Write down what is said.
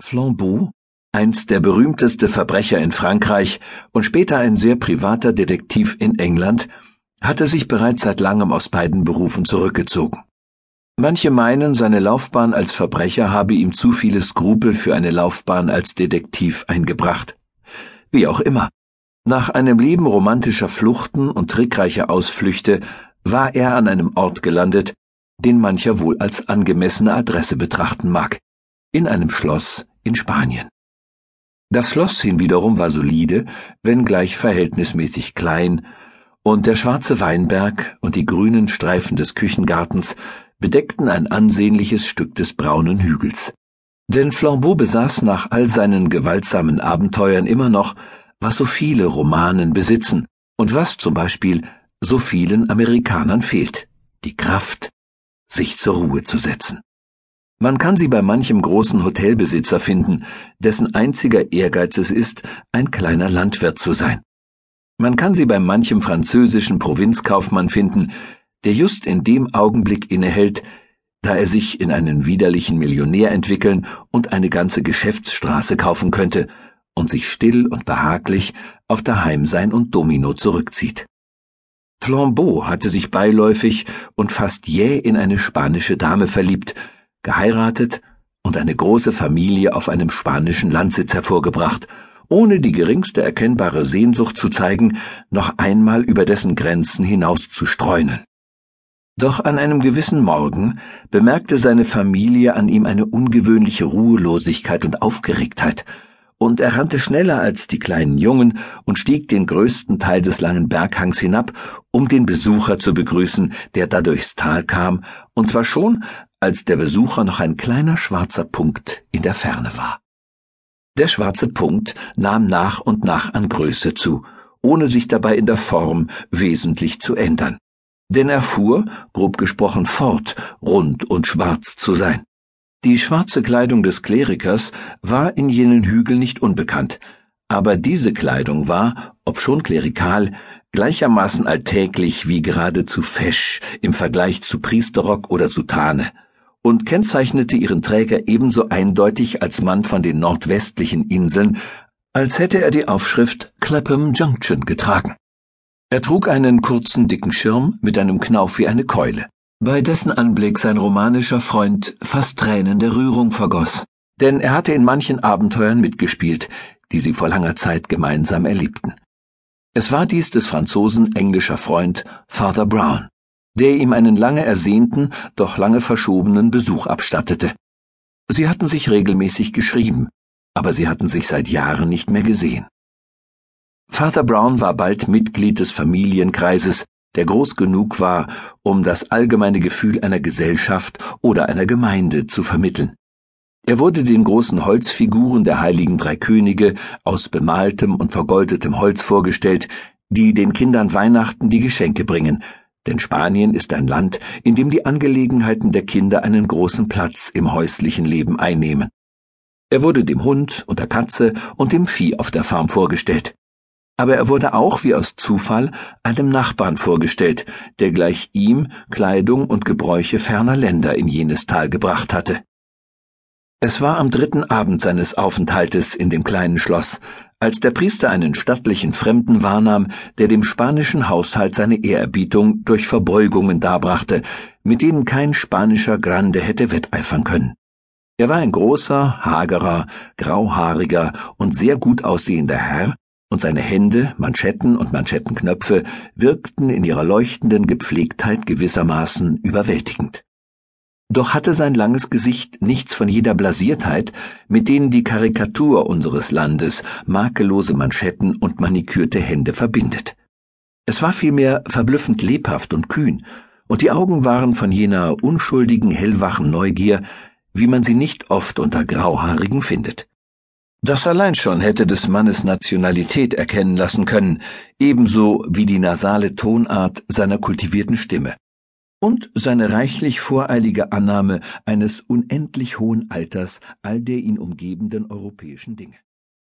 Flambeau, einst der berühmteste Verbrecher in Frankreich und später ein sehr privater Detektiv in England, hatte sich bereits seit langem aus beiden Berufen zurückgezogen. Manche meinen, seine Laufbahn als Verbrecher habe ihm zu viele Skrupel für eine Laufbahn als Detektiv eingebracht. Wie auch immer. Nach einem Leben romantischer Fluchten und trickreicher Ausflüchte war er an einem Ort gelandet, den mancher wohl als angemessene Adresse betrachten mag in einem Schloss in Spanien. Das Schloss hinwiederum war solide, wenngleich verhältnismäßig klein, und der schwarze Weinberg und die grünen Streifen des Küchengartens bedeckten ein ansehnliches Stück des braunen Hügels. Denn Flambeau besaß nach all seinen gewaltsamen Abenteuern immer noch, was so viele Romanen besitzen und was zum Beispiel so vielen Amerikanern fehlt, die Kraft, sich zur Ruhe zu setzen. Man kann sie bei manchem großen Hotelbesitzer finden, dessen einziger Ehrgeiz es ist, ein kleiner Landwirt zu sein. Man kann sie bei manchem französischen Provinzkaufmann finden, der just in dem Augenblick innehält, da er sich in einen widerlichen Millionär entwickeln und eine ganze Geschäftsstraße kaufen könnte und sich still und behaglich auf Daheimsein und Domino zurückzieht. Flambeau hatte sich beiläufig und fast jäh in eine spanische Dame verliebt, geheiratet und eine große Familie auf einem spanischen Landsitz hervorgebracht, ohne die geringste erkennbare Sehnsucht zu zeigen, noch einmal über dessen Grenzen hinaus zu streunen. Doch an einem gewissen Morgen bemerkte seine Familie an ihm eine ungewöhnliche Ruhelosigkeit und Aufgeregtheit, und er rannte schneller als die kleinen Jungen und stieg den größten Teil des langen Berghangs hinab, um den Besucher zu begrüßen, der da durchs Tal kam, und zwar schon, als der Besucher noch ein kleiner schwarzer Punkt in der Ferne war. Der schwarze Punkt nahm nach und nach an Größe zu, ohne sich dabei in der Form wesentlich zu ändern. Denn er fuhr, grob gesprochen, fort, rund und schwarz zu sein. Die schwarze Kleidung des Klerikers war in jenen Hügeln nicht unbekannt, aber diese Kleidung war, obschon klerikal, gleichermaßen alltäglich wie geradezu fesch im Vergleich zu Priesterrock oder Soutane und kennzeichnete ihren Träger ebenso eindeutig als Mann von den nordwestlichen Inseln, als hätte er die Aufschrift Clapham Junction getragen. Er trug einen kurzen dicken Schirm mit einem Knauf wie eine Keule, bei dessen Anblick sein romanischer Freund fast Tränen der Rührung vergoss, denn er hatte in manchen Abenteuern mitgespielt, die sie vor langer Zeit gemeinsam erlebten. Es war dies des Franzosen englischer Freund Father Brown der ihm einen lange ersehnten, doch lange verschobenen Besuch abstattete. Sie hatten sich regelmäßig geschrieben, aber sie hatten sich seit Jahren nicht mehr gesehen. Vater Brown war bald Mitglied des Familienkreises, der groß genug war, um das allgemeine Gefühl einer Gesellschaft oder einer Gemeinde zu vermitteln. Er wurde den großen Holzfiguren der heiligen drei Könige aus bemaltem und vergoldetem Holz vorgestellt, die den Kindern Weihnachten die Geschenke bringen, denn Spanien ist ein Land, in dem die Angelegenheiten der Kinder einen großen Platz im häuslichen Leben einnehmen. Er wurde dem Hund und der Katze und dem Vieh auf der Farm vorgestellt. Aber er wurde auch wie aus Zufall einem Nachbarn vorgestellt, der gleich ihm Kleidung und Gebräuche ferner Länder in jenes Tal gebracht hatte. Es war am dritten Abend seines Aufenthaltes in dem kleinen Schloss, als der Priester einen stattlichen Fremden wahrnahm, der dem spanischen Haushalt seine Ehrerbietung durch Verbeugungen darbrachte, mit denen kein spanischer Grande hätte wetteifern können. Er war ein großer, hagerer, grauhaariger und sehr gut aussehender Herr, und seine Hände, Manschetten und Manschettenknöpfe wirkten in ihrer leuchtenden Gepflegtheit gewissermaßen überwältigend. Doch hatte sein langes Gesicht nichts von jeder Blasiertheit, mit denen die Karikatur unseres Landes makellose Manschetten und manikürte Hände verbindet. Es war vielmehr verblüffend lebhaft und kühn, und die Augen waren von jener unschuldigen, hellwachen Neugier, wie man sie nicht oft unter Grauhaarigen findet. Das allein schon hätte des Mannes Nationalität erkennen lassen können, ebenso wie die nasale Tonart seiner kultivierten Stimme und seine reichlich voreilige Annahme eines unendlich hohen Alters all der ihn umgebenden europäischen Dinge.